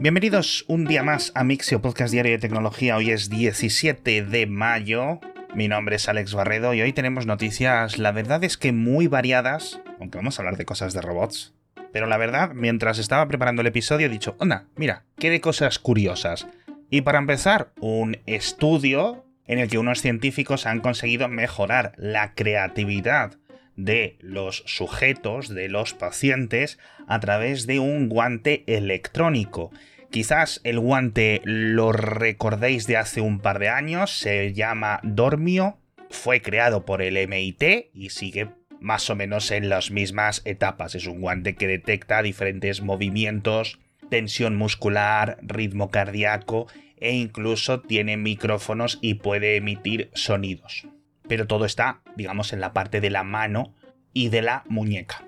Bienvenidos un día más a Mixio Podcast Diario de Tecnología. Hoy es 17 de mayo. Mi nombre es Alex Barredo y hoy tenemos noticias, la verdad es que muy variadas, aunque vamos a hablar de cosas de robots. Pero la verdad, mientras estaba preparando el episodio he dicho, onda, mira, qué de cosas curiosas. Y para empezar, un estudio en el que unos científicos han conseguido mejorar la creatividad de los sujetos, de los pacientes, a través de un guante electrónico. Quizás el guante lo recordéis de hace un par de años, se llama Dormio, fue creado por el MIT y sigue más o menos en las mismas etapas. Es un guante que detecta diferentes movimientos, tensión muscular, ritmo cardíaco e incluso tiene micrófonos y puede emitir sonidos. Pero todo está, digamos, en la parte de la mano y de la muñeca.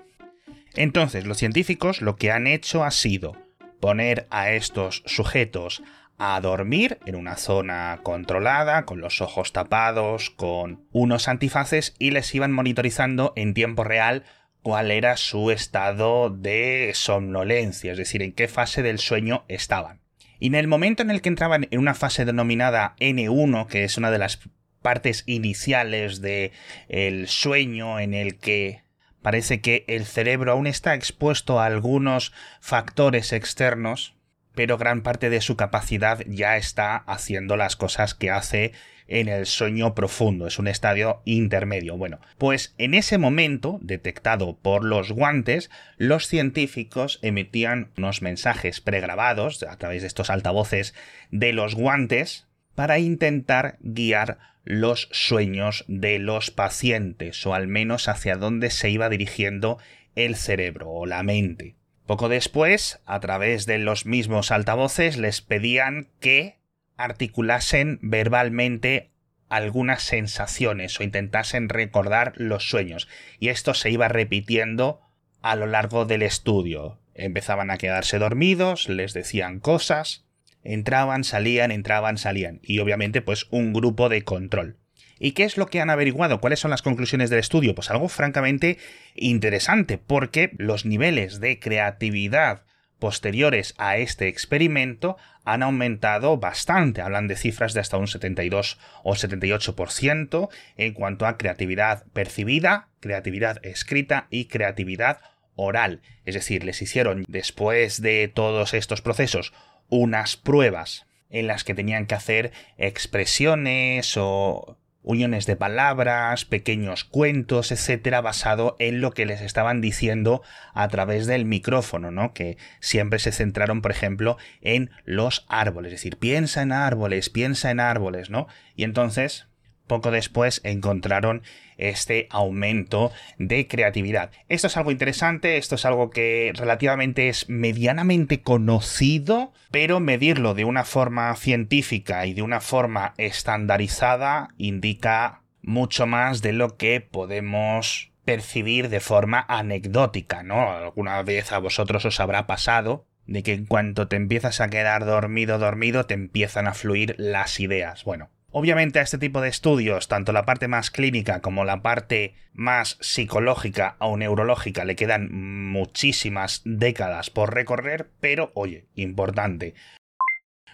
Entonces, los científicos lo que han hecho ha sido poner a estos sujetos a dormir en una zona controlada, con los ojos tapados, con unos antifaces y les iban monitorizando en tiempo real cuál era su estado de somnolencia, es decir, en qué fase del sueño estaban. Y en el momento en el que entraban en una fase denominada N1, que es una de las partes iniciales del el sueño en el que parece que el cerebro aún está expuesto a algunos factores externos, pero gran parte de su capacidad ya está haciendo las cosas que hace en el sueño profundo, es un estadio intermedio. Bueno, pues en ese momento, detectado por los guantes, los científicos emitían unos mensajes pregrabados a través de estos altavoces de los guantes para intentar guiar los sueños de los pacientes, o al menos hacia dónde se iba dirigiendo el cerebro o la mente. Poco después, a través de los mismos altavoces, les pedían que articulasen verbalmente algunas sensaciones o intentasen recordar los sueños. Y esto se iba repitiendo a lo largo del estudio. Empezaban a quedarse dormidos, les decían cosas, entraban, salían, entraban, salían. Y obviamente pues un grupo de control. ¿Y qué es lo que han averiguado? ¿Cuáles son las conclusiones del estudio? Pues algo francamente interesante, porque los niveles de creatividad posteriores a este experimento han aumentado bastante, hablan de cifras de hasta un 72 o 78% en cuanto a creatividad percibida, creatividad escrita y creatividad oral. Es decir, les hicieron después de todos estos procesos unas pruebas en las que tenían que hacer expresiones o uniones de palabras, pequeños cuentos, etcétera, basado en lo que les estaban diciendo a través del micrófono, ¿no? Que siempre se centraron, por ejemplo, en los árboles, es decir, piensa en árboles, piensa en árboles, ¿no? Y entonces, poco después encontraron este aumento de creatividad. Esto es algo interesante, esto es algo que relativamente es medianamente conocido, pero medirlo de una forma científica y de una forma estandarizada indica mucho más de lo que podemos percibir de forma anecdótica, ¿no? Alguna vez a vosotros os habrá pasado de que en cuanto te empiezas a quedar dormido, dormido, te empiezan a fluir las ideas. Bueno, Obviamente a este tipo de estudios, tanto la parte más clínica como la parte más psicológica o neurológica, le quedan muchísimas décadas por recorrer, pero oye, importante.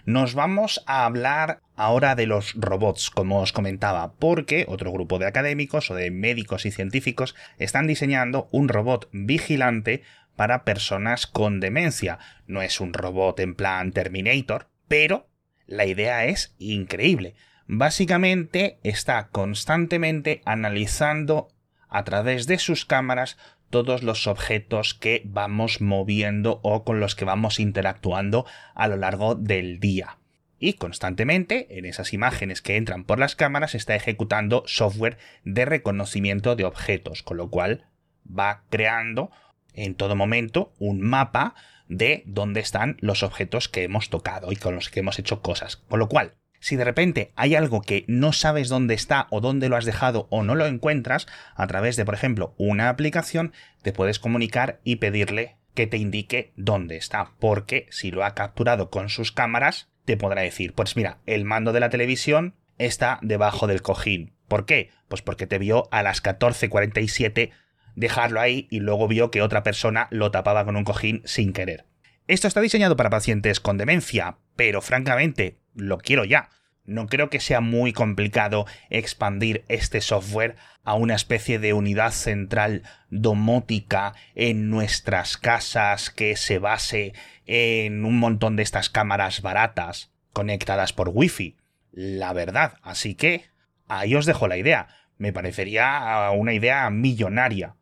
Nos vamos a hablar ahora de los robots, como os comentaba, porque otro grupo de académicos o de médicos y científicos están diseñando un robot vigilante para personas con demencia. No es un robot en plan Terminator, pero la idea es increíble básicamente está constantemente analizando a través de sus cámaras todos los objetos que vamos moviendo o con los que vamos interactuando a lo largo del día. Y constantemente en esas imágenes que entran por las cámaras está ejecutando software de reconocimiento de objetos, con lo cual va creando en todo momento un mapa de dónde están los objetos que hemos tocado y con los que hemos hecho cosas. Con lo cual, si de repente hay algo que no sabes dónde está o dónde lo has dejado o no lo encuentras, a través de, por ejemplo, una aplicación, te puedes comunicar y pedirle que te indique dónde está, porque si lo ha capturado con sus cámaras, te podrá decir, pues mira, el mando de la televisión está debajo del cojín. ¿Por qué? Pues porque te vio a las 14.47 dejarlo ahí y luego vio que otra persona lo tapaba con un cojín sin querer. Esto está diseñado para pacientes con demencia, pero francamente, lo quiero ya. No creo que sea muy complicado expandir este software a una especie de unidad central domótica en nuestras casas que se base en un montón de estas cámaras baratas conectadas por Wi-Fi. La verdad, así que ahí os dejo la idea. Me parecería una idea millonaria.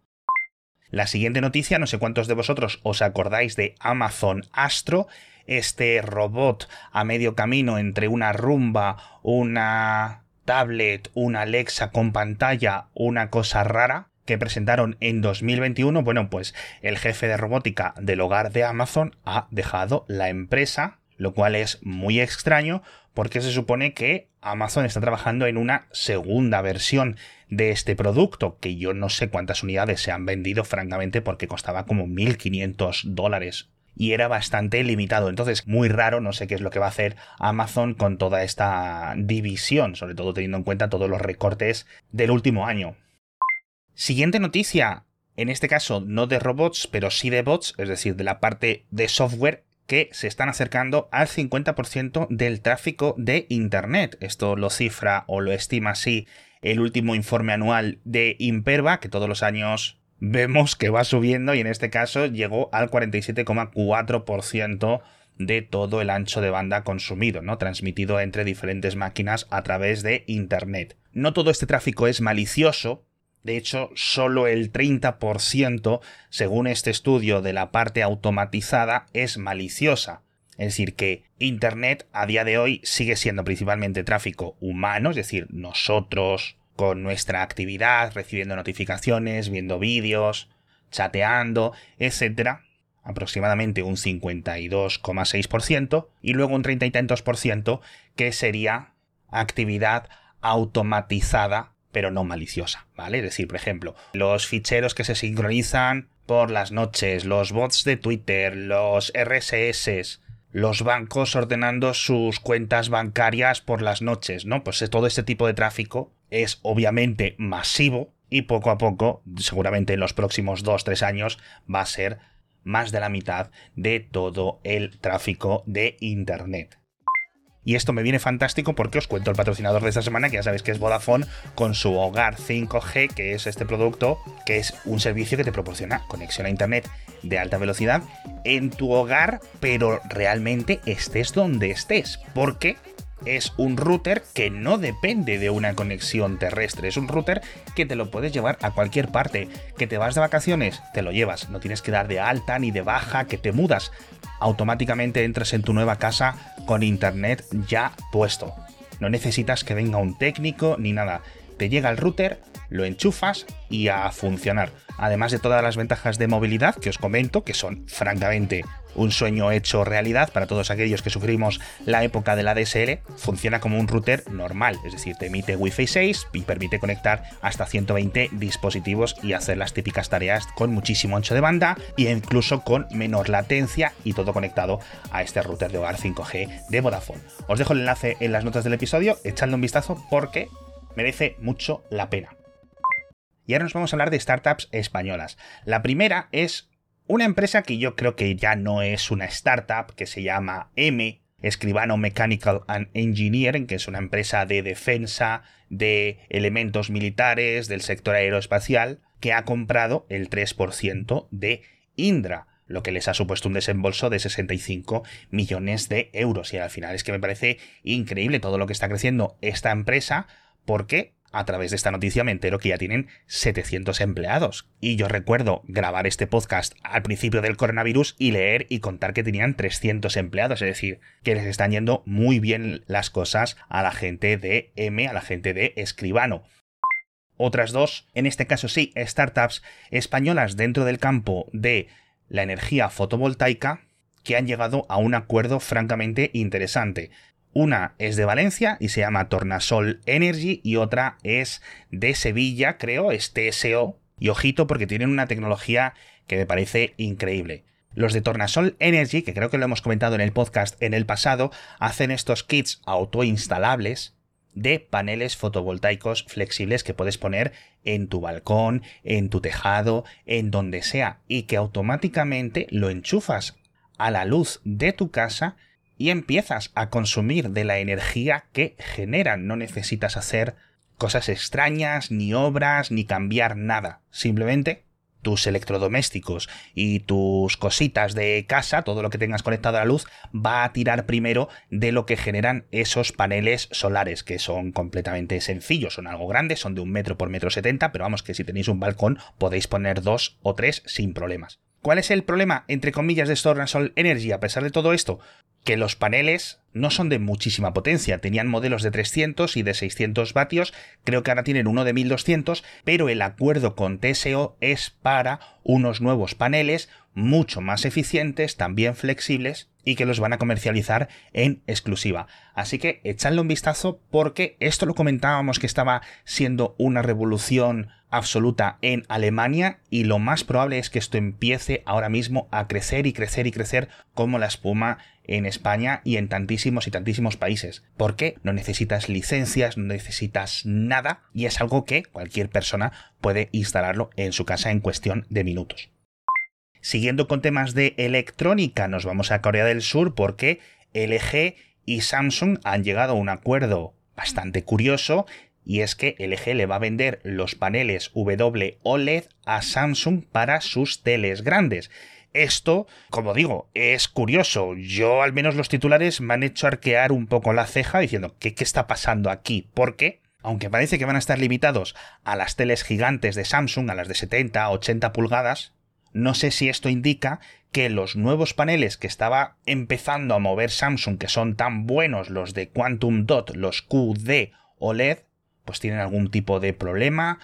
La siguiente noticia, no sé cuántos de vosotros os acordáis de Amazon Astro, este robot a medio camino entre una rumba, una tablet, una Alexa con pantalla, una cosa rara que presentaron en 2021, bueno, pues el jefe de robótica del hogar de Amazon ha dejado la empresa, lo cual es muy extraño porque se supone que Amazon está trabajando en una segunda versión de este producto, que yo no sé cuántas unidades se han vendido, francamente, porque costaba como 1.500 dólares y era bastante limitado. Entonces, muy raro, no sé qué es lo que va a hacer Amazon con toda esta división, sobre todo teniendo en cuenta todos los recortes del último año. Siguiente noticia, en este caso no de robots, pero sí de bots, es decir, de la parte de software que se están acercando al 50% del tráfico de Internet. Esto lo cifra o lo estima así el último informe anual de Imperva, que todos los años vemos que va subiendo y en este caso llegó al 47,4% de todo el ancho de banda consumido, ¿no? Transmitido entre diferentes máquinas a través de Internet. No todo este tráfico es malicioso, de hecho, solo el 30%, según este estudio de la parte automatizada, es maliciosa. Es decir, que Internet a día de hoy sigue siendo principalmente tráfico humano, es decir, nosotros con nuestra actividad, recibiendo notificaciones, viendo vídeos, chateando, etc. Aproximadamente un 52,6% y luego un 30 y tantos por ciento que sería actividad automatizada pero no maliciosa, ¿vale? Es decir, por ejemplo, los ficheros que se sincronizan por las noches, los bots de Twitter, los RSS, los bancos ordenando sus cuentas bancarias por las noches, ¿no? Pues todo este tipo de tráfico es obviamente masivo y poco a poco, seguramente en los próximos 2-3 años, va a ser más de la mitad de todo el tráfico de Internet. Y esto me viene fantástico porque os cuento el patrocinador de esta semana, que ya sabéis que es Vodafone, con su hogar 5G, que es este producto, que es un servicio que te proporciona conexión a Internet de alta velocidad en tu hogar, pero realmente estés donde estés. Porque es un router que no depende de una conexión terrestre, es un router que te lo puedes llevar a cualquier parte, que te vas de vacaciones, te lo llevas, no tienes que dar de alta ni de baja, que te mudas, automáticamente entras en tu nueva casa con internet ya puesto. No necesitas que venga un técnico ni nada, te llega el router, lo enchufas y a funcionar. Además de todas las ventajas de movilidad que os comento, que son francamente un sueño hecho realidad para todos aquellos que sufrimos la época de la DSL, funciona como un router normal, es decir, te emite Wi-Fi 6 y permite conectar hasta 120 dispositivos y hacer las típicas tareas con muchísimo ancho de banda e incluso con menor latencia y todo conectado a este router de hogar 5G de Vodafone. Os dejo el enlace en las notas del episodio, echadle un vistazo porque merece mucho la pena. Y ahora nos vamos a hablar de startups españolas. La primera es una empresa que yo creo que ya no es una startup, que se llama M, Escribano Mechanical and Engineering, que es una empresa de defensa de elementos militares del sector aeroespacial, que ha comprado el 3% de Indra, lo que les ha supuesto un desembolso de 65 millones de euros. Y al final es que me parece increíble todo lo que está creciendo esta empresa, porque a través de esta noticia me entero que ya tienen 700 empleados. Y yo recuerdo grabar este podcast al principio del coronavirus y leer y contar que tenían 300 empleados. Es decir, que les están yendo muy bien las cosas a la gente de M, a la gente de Escribano. Otras dos, en este caso sí, startups españolas dentro del campo de la energía fotovoltaica que han llegado a un acuerdo francamente interesante. Una es de Valencia y se llama Tornasol Energy y otra es de Sevilla, creo, es TSO. Y ojito porque tienen una tecnología que me parece increíble. Los de Tornasol Energy, que creo que lo hemos comentado en el podcast en el pasado, hacen estos kits autoinstalables de paneles fotovoltaicos flexibles que puedes poner en tu balcón, en tu tejado, en donde sea, y que automáticamente lo enchufas a la luz de tu casa y empiezas a consumir de la energía que generan. No necesitas hacer cosas extrañas, ni obras, ni cambiar nada. Simplemente tus electrodomésticos y tus cositas de casa, todo lo que tengas conectado a la luz, va a tirar primero de lo que generan esos paneles solares, que son completamente sencillos, son algo grandes, son de un metro por metro setenta, pero vamos que si tenéis un balcón podéis poner dos o tres sin problemas. ¿Cuál es el problema, entre comillas, de Sol Energy a pesar de todo esto? que los paneles no son de muchísima potencia, tenían modelos de 300 y de 600 vatios, creo que ahora tienen uno de 1200, pero el acuerdo con TSO es para unos nuevos paneles mucho más eficientes, también flexibles y que los van a comercializar en exclusiva. Así que echadle un vistazo porque esto lo comentábamos que estaba siendo una revolución absoluta en Alemania y lo más probable es que esto empiece ahora mismo a crecer y crecer y crecer como la espuma en España y en tantísimos y tantísimos países. Porque no necesitas licencias, no necesitas nada y es algo que cualquier persona puede instalarlo en su casa en cuestión de minutos. Siguiendo con temas de electrónica, nos vamos a Corea del Sur porque LG y Samsung han llegado a un acuerdo bastante curioso y es que LG le va a vender los paneles WOLED a Samsung para sus teles grandes. Esto, como digo, es curioso. Yo, al menos los titulares, me han hecho arquear un poco la ceja diciendo, ¿qué, qué está pasando aquí? Porque, aunque parece que van a estar limitados a las teles gigantes de Samsung, a las de 70, 80 pulgadas, no sé si esto indica que los nuevos paneles que estaba empezando a mover Samsung, que son tan buenos los de Quantum Dot, los QD OLED, pues tienen algún tipo de problema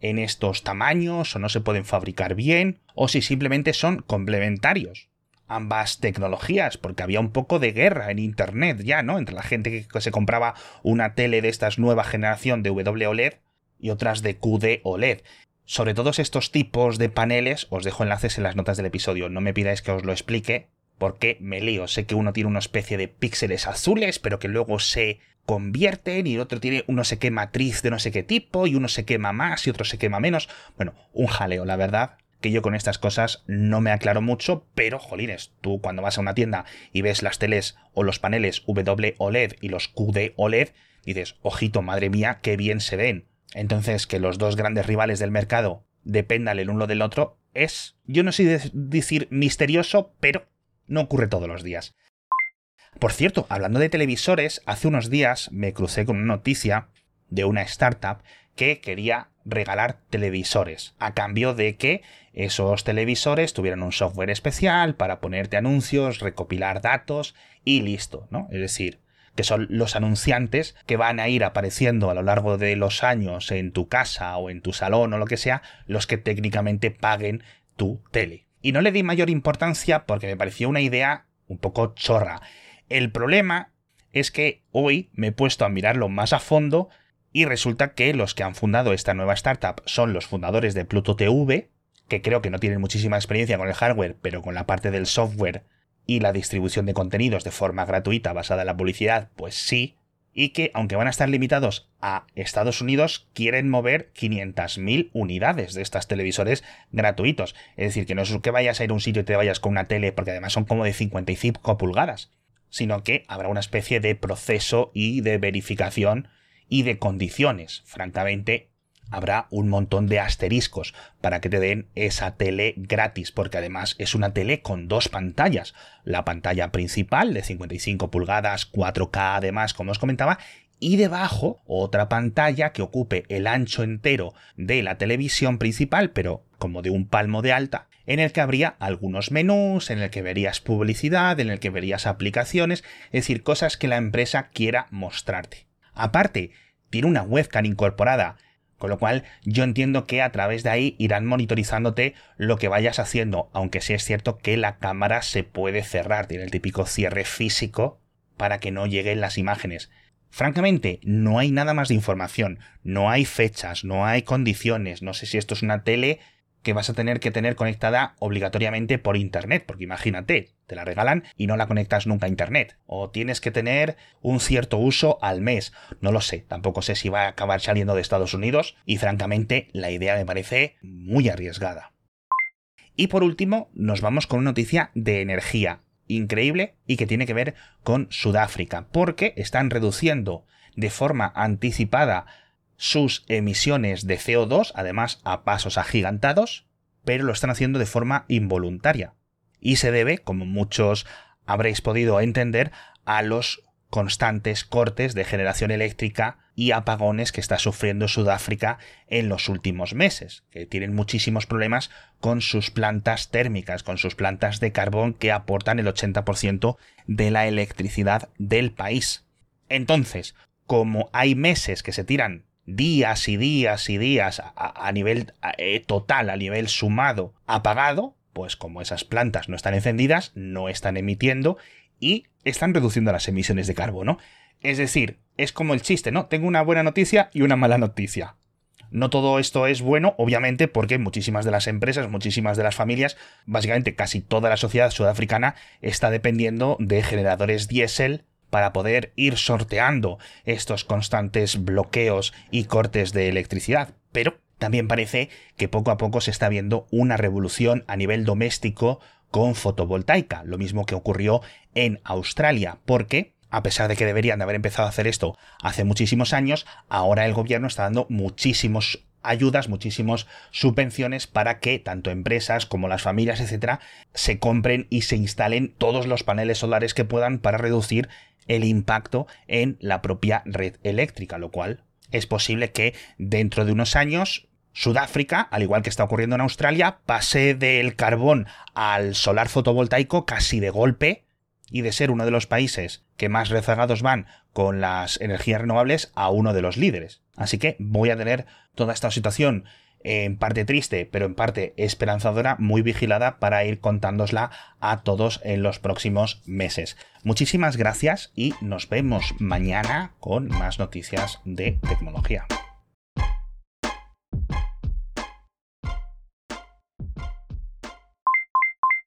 en estos tamaños o no se pueden fabricar bien o si simplemente son complementarios ambas tecnologías, porque había un poco de guerra en Internet ya, ¿no? Entre la gente que se compraba una tele de estas nueva generación de WOLED y otras de QD OLED. Sobre todos estos tipos de paneles, os dejo enlaces en las notas del episodio, no me pidáis que os lo explique, porque me lío. Sé que uno tiene una especie de píxeles azules, pero que luego se convierten y otro tiene uno se quema matriz de no sé qué tipo y uno se quema más y otro se quema menos. Bueno, un jaleo, la verdad que yo con estas cosas no me aclaro mucho, pero jolines, tú cuando vas a una tienda y ves las teles o los paneles WOLED y los QD OLED, dices, ojito, madre mía, qué bien se ven. Entonces, que los dos grandes rivales del mercado dependan el uno del otro es, yo no sé decir misterioso, pero no ocurre todos los días. Por cierto, hablando de televisores, hace unos días me crucé con una noticia de una startup que quería regalar televisores, a cambio de que esos televisores tuvieran un software especial para ponerte anuncios, recopilar datos y listo, ¿no? Es decir, que son los anunciantes que van a ir apareciendo a lo largo de los años en tu casa o en tu salón o lo que sea, los que técnicamente paguen tu tele. Y no le di mayor importancia porque me pareció una idea un poco chorra. El problema es que hoy me he puesto a mirarlo más a fondo y resulta que los que han fundado esta nueva startup son los fundadores de Pluto TV, que creo que no tienen muchísima experiencia con el hardware, pero con la parte del software y la distribución de contenidos de forma gratuita basada en la publicidad, pues sí, y que aunque van a estar limitados a Estados Unidos, quieren mover 500.000 unidades de estos televisores gratuitos. Es decir, que no es que vayas a ir a un sitio y te vayas con una tele, porque además son como de 55 pulgadas sino que habrá una especie de proceso y de verificación y de condiciones. Francamente, habrá un montón de asteriscos para que te den esa tele gratis, porque además es una tele con dos pantallas. La pantalla principal de 55 pulgadas, 4K además, como os comentaba, y debajo otra pantalla que ocupe el ancho entero de la televisión principal, pero como de un palmo de alta, en el que habría algunos menús, en el que verías publicidad, en el que verías aplicaciones, es decir, cosas que la empresa quiera mostrarte. Aparte, tiene una webcam incorporada, con lo cual yo entiendo que a través de ahí irán monitorizándote lo que vayas haciendo, aunque sí es cierto que la cámara se puede cerrar, tiene el típico cierre físico para que no lleguen las imágenes. Francamente, no hay nada más de información, no hay fechas, no hay condiciones, no sé si esto es una tele que vas a tener que tener conectada obligatoriamente por Internet, porque imagínate, te la regalan y no la conectas nunca a Internet, o tienes que tener un cierto uso al mes, no lo sé, tampoco sé si va a acabar saliendo de Estados Unidos y francamente la idea me parece muy arriesgada. Y por último, nos vamos con una noticia de energía. increíble y que tiene que ver con Sudáfrica, porque están reduciendo de forma anticipada sus emisiones de CO2, además a pasos agigantados, pero lo están haciendo de forma involuntaria. Y se debe, como muchos habréis podido entender, a los constantes cortes de generación eléctrica y apagones que está sufriendo Sudáfrica en los últimos meses, que tienen muchísimos problemas con sus plantas térmicas, con sus plantas de carbón que aportan el 80% de la electricidad del país. Entonces, como hay meses que se tiran días y días y días a, nivel eh, total, a nivel sumado, apagado, pues como esas plantas no están encendidas, no están emitiendo y están reduciendo las emisiones de carbono. Es decir, es como el chiste, ¿no? Tengo una buena noticia y una mala noticia. No todo esto es bueno, obviamente, porque muchísimas de las empresas, muchísimas de las familias, básicamente casi toda la sociedad sudafricana está dependiendo de generadores diésel para poder ir sorteando estos constantes bloqueos y cortes de electricidad. Pero también parece que poco a poco se está viendo una revolución a nivel doméstico con fotovoltaica, lo mismo que ocurrió en Australia, porque a pesar de que deberían de haber empezado a hacer esto hace muchísimos años, ahora el gobierno está dando muchísimos ayudas, muchísimas subvenciones para que tanto empresas como las familias, etcétera, se compren y se instalen todos los paneles solares que puedan para reducir el impacto en la propia red eléctrica, lo cual es posible que dentro de unos años Sudáfrica, al igual que está ocurriendo en Australia, pase del carbón al solar fotovoltaico casi de golpe y de ser uno de los países que más rezagados van con las energías renovables a uno de los líderes. Así que voy a tener toda esta situación en parte triste, pero en parte esperanzadora, muy vigilada para ir contándosla a todos en los próximos meses. Muchísimas gracias y nos vemos mañana con más noticias de tecnología.